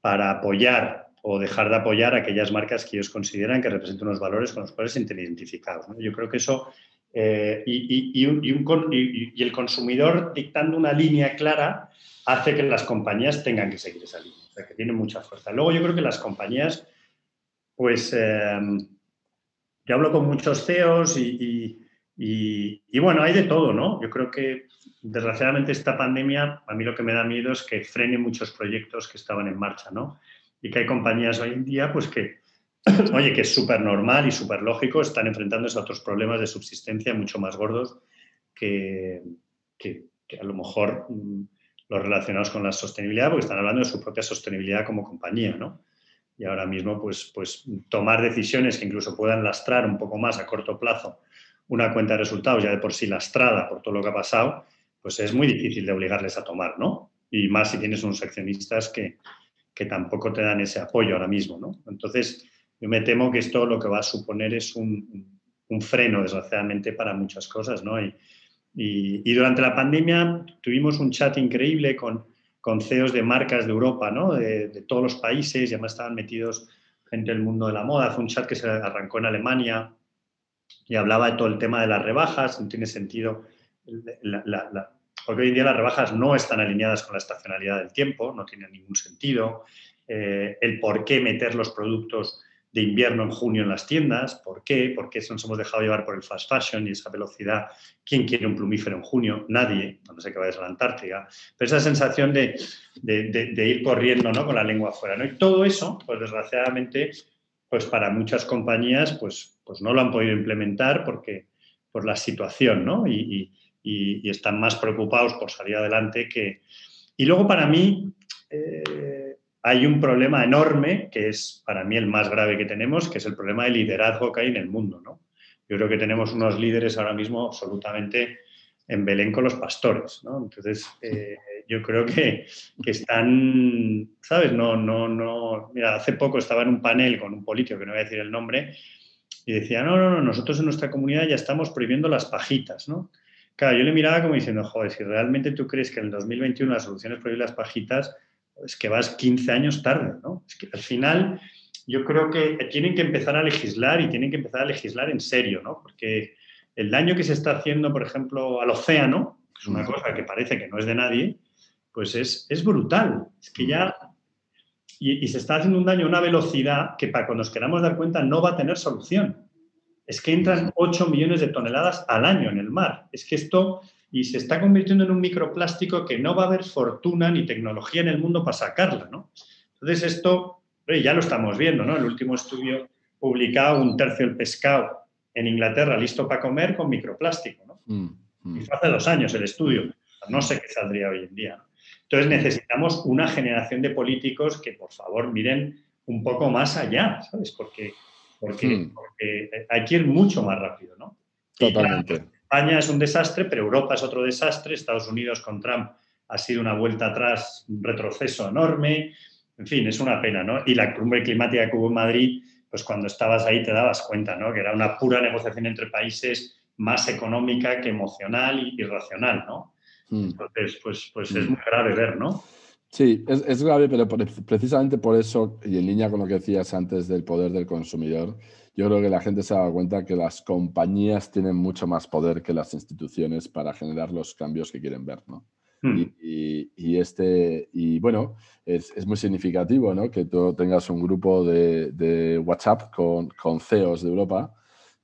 Para apoyar o dejar de apoyar aquellas marcas que ellos consideran que representan unos valores con los cuales se identificados. Yo creo que eso, eh, y, el consumidor dictando una línea clara hace que las compañías tengan que seguir esa línea, o sea, que tienen mucha fuerza. Luego yo creo que las compañías, pues, eh, yo hablo con muchos CEOs y, y, bueno, hay de todo, ¿no? Yo creo que desgraciadamente esta pandemia, a mí lo que me da miedo es que frene muchos proyectos que estaban en marcha, ¿no? y que hay compañías hoy en día pues que, oye, que es súper normal y súper lógico, están enfrentándose a otros problemas de subsistencia mucho más gordos que, que, a lo mejor mm, los relacionados con la sostenibilidad, porque están hablando de su propia sostenibilidad como compañía, ¿no? Y ahora mismo, pues, pues tomar decisiones que incluso puedan lastrar un poco más a corto plazo una cuenta de resultados, ya de por sí lastrada por todo lo que ha pasado, pues es muy difícil de obligarles a tomar, ¿no? Y más si tienes unos accionistas que, que tampoco te dan ese apoyo ahora mismo. ¿no? Entonces, yo me temo que esto lo que va a suponer es un, freno, desgraciadamente, para muchas cosas. ¿no? Y, y, durante la pandemia tuvimos un chat increíble con, con CEOs de marcas de Europa, ¿no? de, de, todos los países, y además estaban metidos gente del mundo de la moda. Fue un chat que se arrancó en Alemania y hablaba de todo el tema de las rebajas, no tiene sentido porque hoy en día las rebajas no están alineadas con la estacionalidad del tiempo, no tiene ningún sentido. Eh, el por qué meter los productos de invierno en junio en las tiendas, ¿por qué? ¿Por qué nos hemos dejado llevar por el fast fashion y esa velocidad? ¿Quién quiere un plumífero en junio? Nadie, no sé que vayas a la Antártica. Pero esa sensación de, de, ir corriendo ¿no? con la lengua afuera. ¿no? Y todo eso, pues desgraciadamente, pues para muchas compañías, pues, pues no lo han podido implementar porque por la situación, ¿no? y, y, están más preocupados por salir adelante que... Y luego para mí eh, hay un problema enorme, que es para mí el más grave que tenemos, que es el problema de liderazgo que hay en el mundo. ¿no? Yo creo que tenemos unos líderes ahora mismo absolutamente en Belén con los pastores, ¿no? Entonces, eh, yo creo que, están, ¿sabes? No, no, no. Mira, hace poco estaba en un panel con un político, que no voy a decir el nombre, y decía, no, no, no, nosotros en nuestra comunidad ya estamos prohibiendo las pajitas, ¿no? Claro, yo le miraba como diciendo, joder, si realmente tú crees que en el 2021 la solución es prohibir las pajitas, es que vas 15 años tarde, ¿no? Es que al final yo creo que tienen que empezar a legislar y tienen que empezar a legislar en serio, ¿no? Porque el daño que se está haciendo, por ejemplo, al océano, que es una cosa que parece que no es de nadie, pues es, es brutal. Es que ya... Y, y, se está haciendo un daño a una velocidad que para cuando nos queramos dar cuenta no va a tener solución. Es que entran 8 millones de toneladas al año en el mar. Es que esto... Y se está convirtiendo en un microplástico que no va a haber fortuna ni tecnología en el mundo para sacarla, ¿no? Entonces esto, ya lo estamos viendo, ¿no? El último estudio publicado, un tercio del pescado en Inglaterra listo para comer con microplástico. ¿no? Mm, mm. Y fue hace dos años el estudio. No sé qué saldría hoy en día. Entonces necesitamos una generación de políticos que, por favor, miren un poco más allá, ¿sabes? Porque, porque, mm. hay que ir mucho más rápido, ¿no? Totalmente. España es un desastre, pero Europa es otro desastre. Estados Unidos con Trump ha sido una vuelta atrás, un retroceso enorme. En fin, es una pena, ¿no? Y la cumbre climática que hubo en Madrid pues cuando estabas ahí te dabas cuenta, ¿no? Que era una pura negociación entre países más económica que emocional y, racional, ¿no? Hmm. Entonces, pues, pues es hmm. muy grave ver, ¿no? Sí, es, es grave, pero precisamente por eso, y en línea con lo que decías antes del poder del consumidor, yo creo que la gente se ha dado cuenta que las compañías tienen mucho más poder que las instituciones para generar los cambios que quieren ver, ¿no? Hmm. Y, este, y bueno, es, es, muy significativo ¿no? que tú tengas un grupo de, de, WhatsApp con, con CEOs de Europa,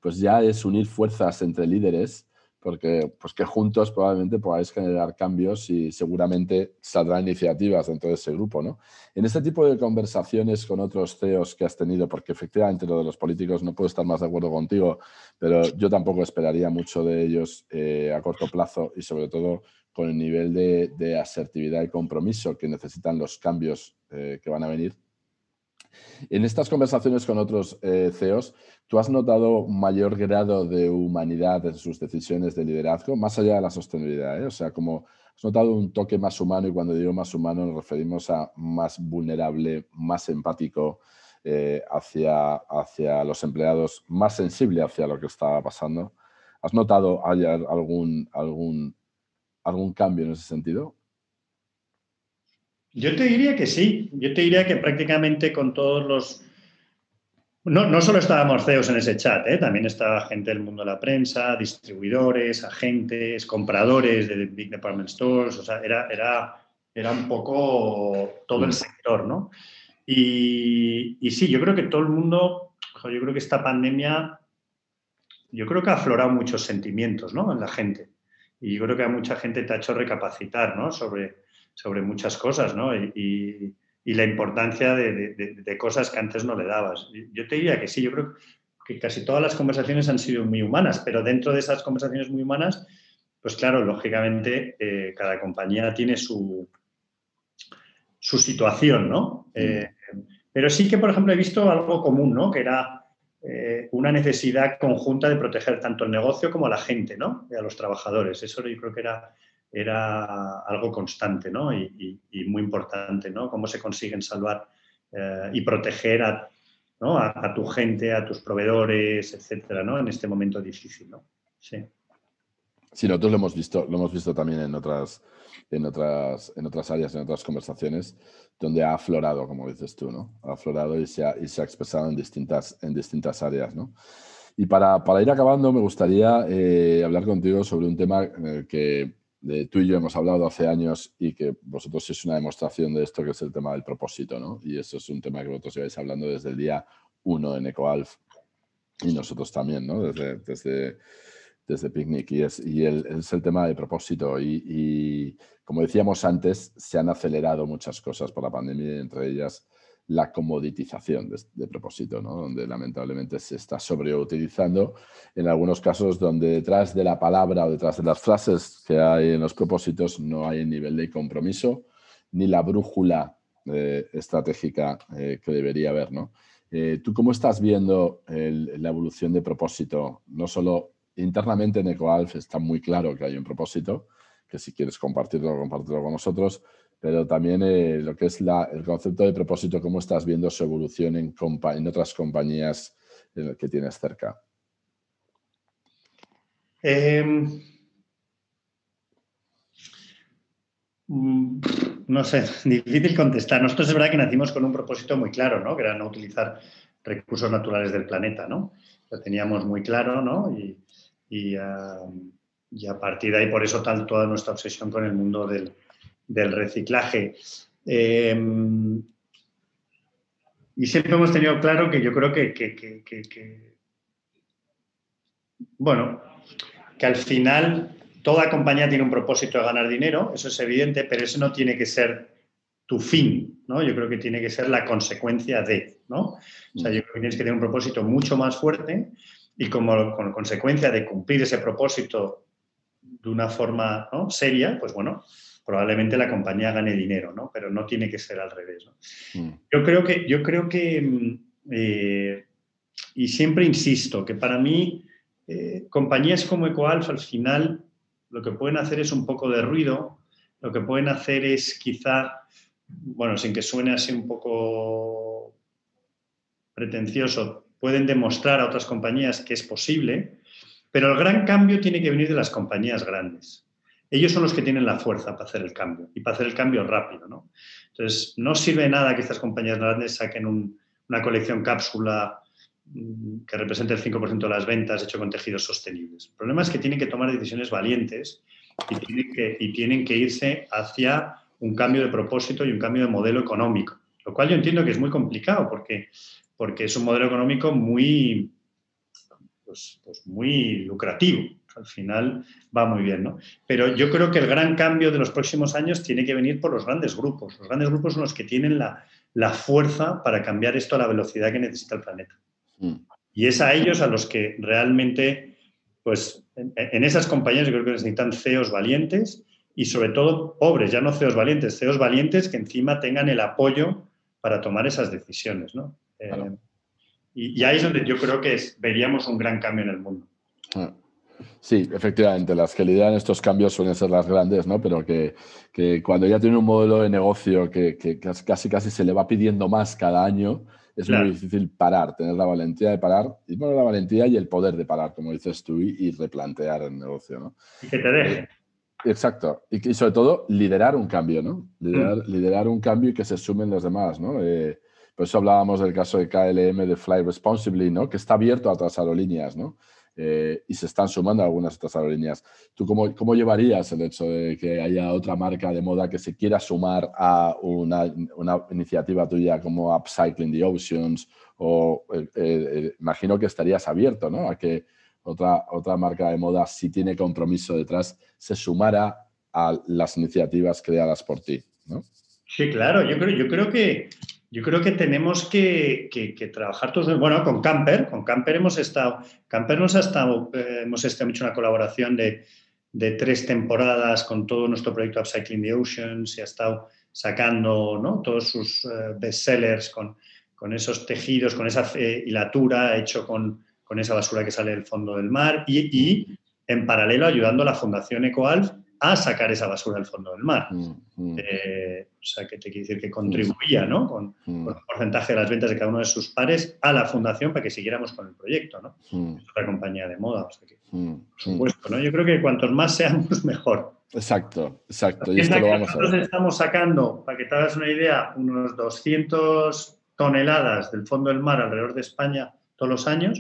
pues ya es unir fuerzas entre líderes, porque pues que juntos probablemente podáis generar cambios y seguramente saldrán iniciativas dentro de ese grupo. ¿no? En este tipo de conversaciones con otros CEOs que has tenido, porque efectivamente lo de los políticos no puedo estar más de acuerdo contigo, pero yo tampoco esperaría mucho de ellos eh, a corto plazo y sobre todo con el nivel de, asertividad y compromiso que necesitan los cambios eh, que van a venir. En estas conversaciones con otros eh, CEOs, ¿tú has notado un mayor grado de humanidad en sus decisiones de liderazgo, más allá de la sostenibilidad? Eh? O sea, como has notado un toque más humano, y cuando digo más humano nos referimos a más vulnerable, más empático hacia, hacia los empleados, más sensible hacia lo que estaba pasando. ¿Has notado algún, algún algún cambio en ese sentido? Yo te diría que sí. Yo te diría que prácticamente con todos los... No, no solo estábamos CEOs en ese chat, ¿eh? también estaba gente del mundo de la prensa, distribuidores, agentes, compradores de Big Department Stores, o sea, era, era, era un poco todo el mm. sector, ¿no? Y, y, sí, yo creo que todo el mundo, yo creo que esta pandemia, yo creo que ha aflorado muchos sentimientos, ¿no? En la gente. Y yo creo que a mucha gente te ha hecho recapacitar ¿no? sobre, sobre muchas cosas ¿no? y, y, la importancia de, de, cosas que antes no le dabas. Yo te diría que sí, yo creo que casi todas las conversaciones han sido muy humanas, pero dentro de esas conversaciones muy humanas, pues claro, lógicamente eh, cada compañía tiene su, su situación, ¿no? Mm. Eh, pero sí que, por ejemplo, he visto algo común, ¿no? Que era eh, una necesidad conjunta de proteger tanto el negocio como a la gente, ¿no? Y a los trabajadores. Eso yo creo que era, era algo constante, ¿no? Y, muy importante, ¿no? Cómo se consiguen salvar eh, y proteger a, tu gente, a tus proveedores, etcétera, ¿no? En este momento difícil, ¿no? Sí. Sí, nosotros lo hemos visto, lo hemos visto también en otras, en otras, en otras áreas, en otras conversaciones, donde ha aflorado, como dices tú, ¿no? Ha aflorado y se ha, y se ha expresado en distintas, en distintas áreas, ¿no? Y para, para ir acabando, me gustaría eh, hablar contigo sobre un tema eh, que tú y yo hemos hablado hace años y que vosotros sois una demostración de esto, que es el tema del propósito, ¿no? Y eso es un tema que vosotros lleváis hablando desde el día uno en EcoAlf y nosotros también, ¿no? Desde, desde, Picnic y, es, y el, es el tema de propósito y como decíamos antes, se han acelerado muchas cosas por la pandemia, entre ellas la comoditización de, propósito, donde lamentablemente se está sobreutilizando en algunos casos donde detrás de la palabra o detrás de las frases que hay en los propósitos no hay el nivel de compromiso ni la brújula eh, estratégica eh, que debería haber. ¿no? Eh, ¿Tú cómo estás viendo la evolución de propósito, no solo internamente en EcoAlf está muy claro que hay un propósito, que si quieres compartirlo, compartirlo con nosotros, pero también eh, lo que es el concepto de propósito, cómo estás viendo su evolución en, en otras compañías que tienes cerca. Em, mm, no sé, difícil contestar. Nosotros es verdad que nacimos con un propósito muy claro, ¿no? Que era no utilizar recursos naturales del planeta, ¿no? Lo teníamos muy claro, ¿no? Y, a partir de ahí, por eso tal toda nuestra obsesión con el mundo del, reciclaje. Em, y siempre hemos tenido claro que yo creo que, bueno, que al final toda compañía tiene un propósito de ganar dinero, eso es evidente, pero eso no tiene que ser tu fin, ¿no? Yo creo que tiene que ser la consecuencia de, ¿no? O sea, yo creo que tienes que tener un propósito mucho más fuerte y como con consecuencia de cumplir ese propósito de una forma seria, pues bueno, probablemente la compañía gane dinero, ¿no? Pero no tiene que ser al revés, ¿no? Mm. Yo creo que, yo creo que mm, eh, y siempre insisto, que para mí eh, compañías como EcoAlf al final lo que pueden hacer es un poco de ruido, lo que pueden hacer es quizá, bueno, sin que suene así un poco pretencioso, pueden demostrar a otras compañías que es posible, pero el gran cambio tiene que venir de las compañías grandes. Ellos son los que tienen la fuerza para hacer el cambio y para hacer el cambio rápido. ¿no? Entonces, no sirve nada que estas compañías grandes saquen una colección cápsula Mm, que representa el 5% de las ventas hecho con tejidos sostenibles. El problema es que tienen que tomar decisiones valientes y tienen que, y tienen que irse hacia un cambio de propósito y un cambio de modelo económico, lo cual yo entiendo que es muy complicado porque, porque es un modelo económico muy, pues, pues muy lucrativo. Al final va muy bien, ¿no? Pero yo creo que el gran cambio de los próximos años tiene que venir por los grandes grupos. Los grandes grupos son los que tienen la, la fuerza para cambiar esto a la velocidad que necesita el planeta. Mm. Y es a ellos a los que realmente, pues en, esas compañías yo creo que necesitan CEOs valientes y sobre todo pobres, ya no CEOs valientes, CEOs valientes que encima tengan el apoyo para tomar esas decisiones, ¿no? Eh, y, ahí es donde yo creo que veríamos un gran cambio en el mundo. Ah. Sí, efectivamente, las que lideran estos cambios suelen ser las grandes, ¿no? Pero que, que cuando ya tiene un modelo de negocio que, que, casi casi se le va pidiendo más cada año, es muy difícil parar, tener la valentía de parar, y bueno, la valentía y el poder de parar, como dices tú, y, replantear el negocio, ¿no? Y que te deje. Eh, exacto. Y, sobre todo, liderar un cambio, ¿no? Mm. Liderar, un cambio y que se sumen los demás, ¿no? Eh, por eso hablábamos del caso de KLM de Fly Responsibly, ¿no? Que está abierto a otras aerolíneas, ¿no? Eh, y se están sumando algunas otras aerolíneas. ¿Tú cómo, cómo, llevarías el hecho de que haya otra marca de moda que se quiera sumar a una, una iniciativa tuya como Upcycling the Oceans? O eh, eh, imagino que estarías abierto ¿no? a que otra, otra marca de moda, si tiene compromiso detrás, se sumara a las iniciativas creadas por ti. Sí, claro, yo creo, yo creo que yo creo que tenemos que, trabajar todos. Bueno, con Camper, con Camper hemos estado. Camper nos ha estado, eh, hemos hecho una colaboración de, tres temporadas con todo nuestro proyecto Upcycling the Oceans y ha estado sacando ¿no? todos sus eh, bestsellers con, esos tejidos, con esa eh, hilatura hecho con, con, esa basura que sale del fondo del mar y, y en paralelo ayudando a la Fundación EcoAlf a sacar esa basura del fondo del mar. Mm, mm. Eh, o sea, que te quiere decir que contribuía ¿no? Con, mm. un porcentaje de las ventas de cada uno de sus pares a la fundación para que siguiéramos con el proyecto. ¿no? Es otra compañía de moda. O sea que, por supuesto, ¿no? yo creo que cuantos más seamos, mejor. Exacto, exacto. Y esto lo vamos nosotros estamos sacando, para que te hagas una idea, unos 200 toneladas del fondo del mar alrededor de España todos los años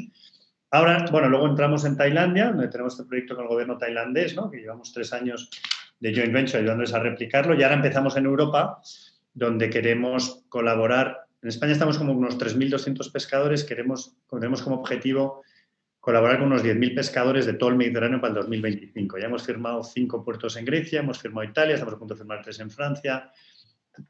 Ahora, bueno, luego entramos en Tailandia, donde tenemos este proyecto con el gobierno tailandés, ¿no? que llevamos tres años de joint venture ayudándoles a replicarlo, y ahora empezamos en Europa, donde queremos colaborar. En España estamos como unos 3.200 pescadores, queremos, tenemos como objetivo colaborar con unos 10.000 pescadores de todo el Mediterráneo para el 2025. Ya hemos firmado cinco puertos en Grecia, hemos firmado Italia, estamos a punto de firmar tres en Francia.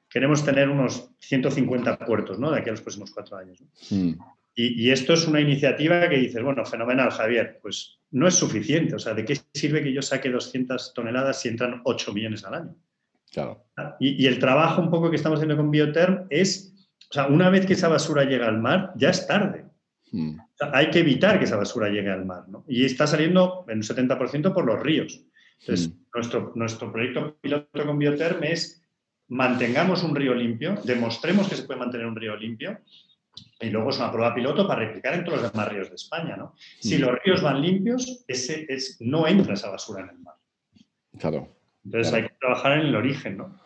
Queremos tener unos 150 puertos ¿no? de aquí a los próximos cuatro años. Mm. Y, esto es una iniciativa que dices, bueno, fenomenal, Javier, pues no es suficiente. O sea, ¿de qué sirve que yo saque 200 toneladas si entran 8 millones al año? Claro. Y, el trabajo un poco que estamos haciendo con Bioterm es, o sea, una vez que esa basura llega al mar, ya es tarde. Hmm. hay que evitar que esa basura llegue al mar, ¿no? Y está saliendo en un 70% por los ríos. Entonces, hmm. nuestro, nuestro proyecto piloto con Bioterm es mantengamos un río limpio, demostremos que se puede mantener un río limpio y luego es una prueba piloto para replicar en todos los demás ríos de España, ¿no? Si hmm. los ríos van limpios, ese es, no entra esa basura en el mar. Claro. Entonces hay que trabajar en el origen, ¿no?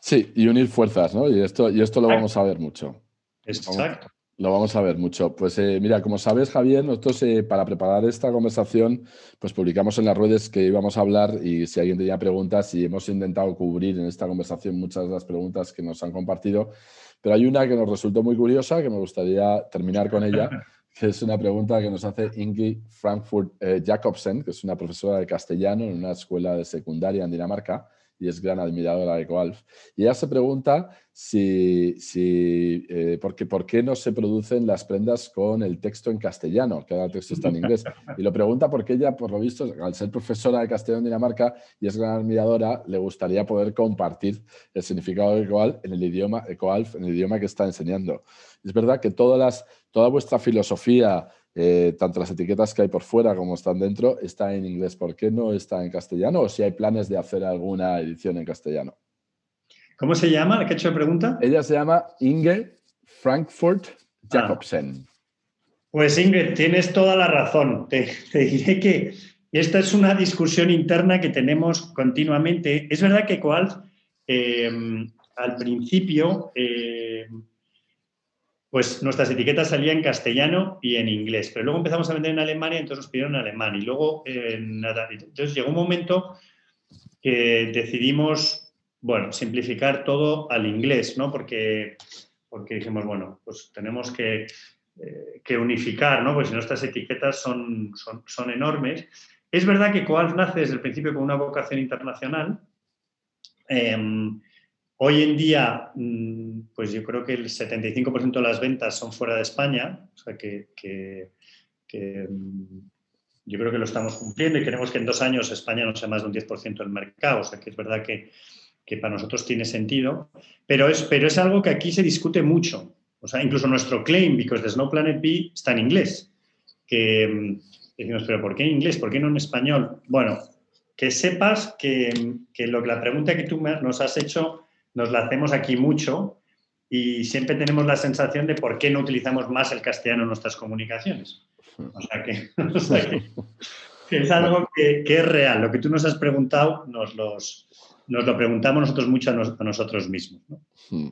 Sí, y unir fuerzas, ¿no? Y esto, y esto lo vamos a ver mucho. Exacto. Lo vamos a ver mucho. Pues eh, mira, como sabes, Javier, nosotros eh, para preparar esta conversación, pues publicamos en las redes que íbamos a hablar y si alguien tenía preguntas, y hemos intentado cubrir en esta conversación muchas de las preguntas que nos han compartido, pero hay una que nos resultó muy curiosa, que me gustaría terminar con ella, que es una pregunta que nos hace Ingrid Frankfurt eh, Jacobsen, que es una profesora de castellano en una escuela de secundaria en Dinamarca y es gran admiradora de Coalf. Y ella se pregunta si, si eh, por, qué, no se producen las prendas con el texto en castellano, que ahora el texto está en inglés. Y lo pregunta porque ella, por lo visto, al ser profesora de castellano en Dinamarca y es gran admiradora, le gustaría poder compartir el significado de Coalf en el idioma, Coalf, en el idioma que está enseñando. Es verdad que todas las, toda vuestra filosofía eh, tanto las etiquetas que hay por fuera como están dentro, está en inglés. ¿Por qué no está en castellano? O si hay planes de hacer alguna edición en castellano. ¿Cómo se llama? ¿Qué ha hecho pregunta? Ella se llama Inge Frankfurt Jacobsen. Pues Inge, tienes toda la razón. Te, diré que esta es una discusión interna que tenemos continuamente. Es verdad que Coalf eh, al principio eh, pues nuestras etiquetas salían en castellano y en inglés, pero luego empezamos a vender en Alemania, entonces nos pidieron en alemán. Y luego, entonces llegó un momento que decidimos, bueno, simplificar todo al inglés, ¿no? Porque, porque dijimos, bueno, pues tenemos que, eh, unificar, ¿no? Pues nuestras etiquetas son, son, enormes. Es verdad que Coalf nace desde el principio con una vocación internacional. Em, Hoy en día, mm, pues yo creo que el 75% de las ventas son fuera de España, o sea que, mm, yo creo que lo estamos cumpliendo y queremos que en dos años España no sea más de un 10% del mercado, o sea que es verdad que, para nosotros tiene sentido, pero es, pero es algo que aquí se discute mucho. O sea, incluso nuestro claim, because there's no planet B, está en inglés. Que mm, decimos, pero ¿por qué en inglés? ¿Por qué no en español? Bueno, que sepas que, lo, la pregunta que tú nos has hecho nos la hacemos aquí mucho y siempre tenemos la sensación de por qué no utilizamos más el castellano en nuestras comunicaciones. O sea que, es algo que, es real. Lo que tú nos has preguntado, nos, los, nos lo preguntamos nosotros mucho a, nosotros mismos. Hmm.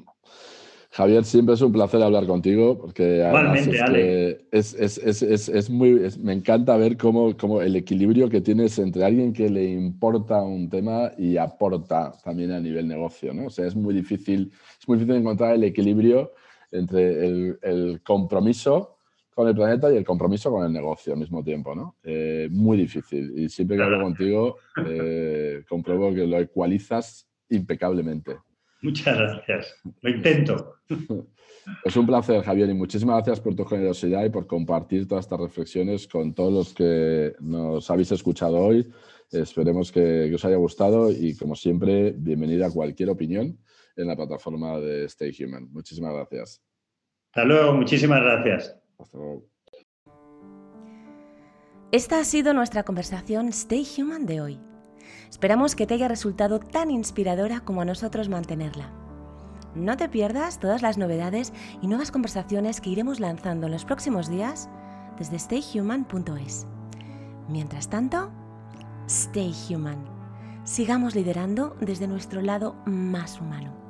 Javier, siempre es un placer hablar contigo porque es, es, muy, me encanta ver cómo, cómo, el equilibrio que tienes entre alguien que le importa un tema y aporta también a nivel negocio, ¿no? O sea, es muy difícil, es muy difícil encontrar el equilibrio entre el, compromiso con el planeta y el compromiso con el negocio al mismo tiempo, ¿no? Eh, muy difícil. Y siempre que hablo contigo, eh, compruebo que lo ecualizas impecablemente. Muchas gracias. Lo intento. Es un placer, Javier, y muchísimas gracias por tu generosidad y por compartir todas estas reflexiones con todos los que nos habéis escuchado hoy. Esperemos que, os haya gustado y, como siempre, bienvenida a cualquier opinión en la plataforma de Stay Human. Muchísimas gracias. Hasta luego, muchísimas gracias. Esta ha sido nuestra conversación Stay Human de hoy. Esperamos que te haya resultado tan inspiradora como a nosotros mantenerla. No te pierdas todas las novedades y nuevas conversaciones que iremos lanzando en los próximos días desde stayhuman.es. Mientras tanto, stay human. Sigamos liderando desde nuestro lado más humano.